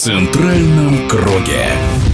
центральном круге.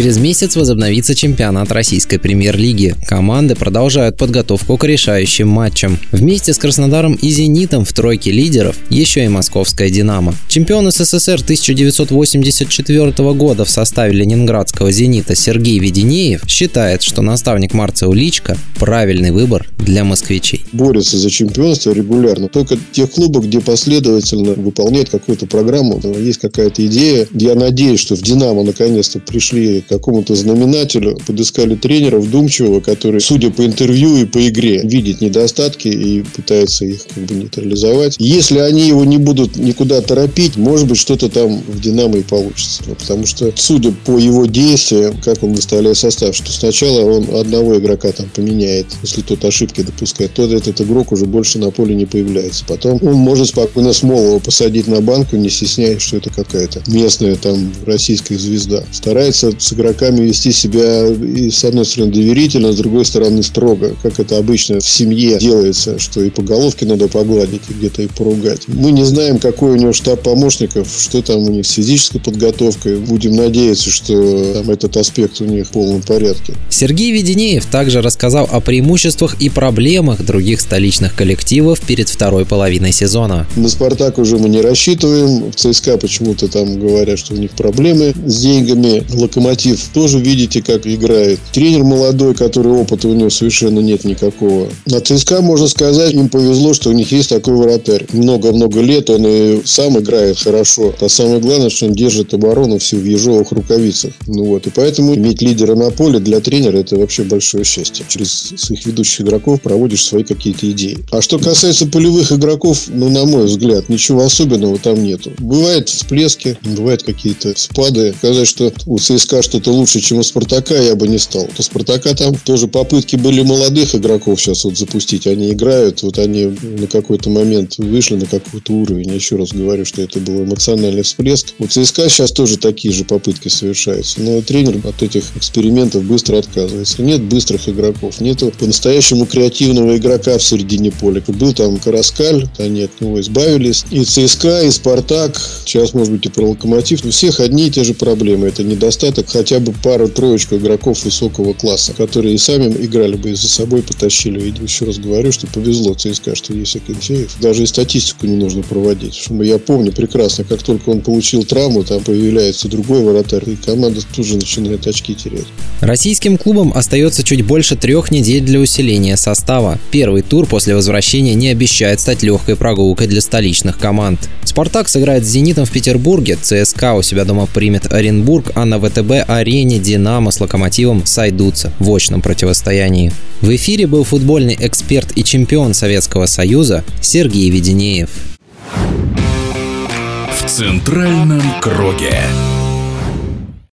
Через месяц возобновится чемпионат Российской премьер-лиги. Команды продолжают подготовку к решающим матчам. Вместе с Краснодаром и «Зенитом» в тройке лидеров еще и московская «Динамо». Чемпион СССР 1984 года в составе ленинградского «Зенита» Сергей Веденеев считает, что наставник Марца Уличка – правильный выбор для москвичей. Борются за чемпионство регулярно. Только тех клубов, где последовательно выполняют какую-то программу, есть какая-то идея. Я надеюсь, что в «Динамо» наконец-то пришли какому-то знаменателю, подыскали тренера вдумчивого, который, судя по интервью и по игре, видит недостатки и пытается их как бы нейтрализовать. Если они его не будут никуда торопить, может быть, что-то там в «Динамо» и получится. Ну, потому что, судя по его действиям, как он выставляет состав, что сначала он одного игрока там поменяет, если тот ошибки допускает, то этот игрок уже больше на поле не появляется. Потом он может спокойно Смолова посадить на банку, не стесняясь, что это какая-то местная там российская звезда. Старается с игроками вести себя и с одной стороны доверительно, с другой стороны строго, как это обычно в семье делается, что и по головке надо погладить, и где-то и поругать. Мы не знаем, какой у него штаб помощников, что там у них с физической подготовкой. Будем надеяться, что там этот аспект у них в полном порядке. Сергей Веденеев также рассказал о преимуществах и проблемах других столичных коллективов перед второй половиной сезона. На «Спартак» уже мы не рассчитываем. В ЦСКА почему-то там говорят, что у них проблемы с деньгами. «Локомотив» Локомотив тоже видите, как играет. Тренер молодой, который опыта у него совершенно нет никакого. На ЦСКА, можно сказать, им повезло, что у них есть такой вратарь. Много-много лет он и сам играет хорошо. А самое главное, что он держит оборону все в ежовых рукавицах. Ну вот. И поэтому иметь лидера на поле для тренера это вообще большое счастье. Через своих ведущих игроков проводишь свои какие-то идеи. А что касается полевых игроков, ну, на мой взгляд, ничего особенного там нету. Бывают всплески, бывают какие-то спады. Сказать, что у ЦСКА что-то лучше, чем у Спартака, я бы не стал. У Спартака там тоже попытки были молодых игроков сейчас вот запустить. Они играют, вот они на какой-то момент вышли на какой-то уровень. Еще раз говорю, что это был эмоциональный всплеск. У ЦСКА сейчас тоже такие же попытки совершаются. Но тренер от этих экспериментов быстро отказывается. Нет быстрых игроков. Нету по-настоящему креативного игрока в середине поля. Был там Караскаль, они от него избавились. И ЦСКА, и Спартак, сейчас, может быть, и про Локомотив. У всех одни и те же проблемы. Это недостаток хотя бы пару-троечку игроков высокого класса, которые и сами играли бы и за собой потащили. И еще раз говорю, что повезло ЦСКА, что есть Акинфеев. Даже и статистику не нужно проводить. Что я помню прекрасно, как только он получил травму, там появляется другой вратарь, и команда тоже начинает очки терять. Российским клубам остается чуть больше трех недель для усиления состава. Первый тур после возвращения не обещает стать легкой прогулкой для столичных команд. «Спартак» сыграет с «Зенитом» в Петербурге, ЦСКА у себя дома примет Оренбург, а на ВТБ-арене «Динамо» с «Локомотивом» сойдутся в очном противостоянии. В эфире был футбольный эксперт и чемпион Советского Союза Сергей Веденеев. В центральном круге.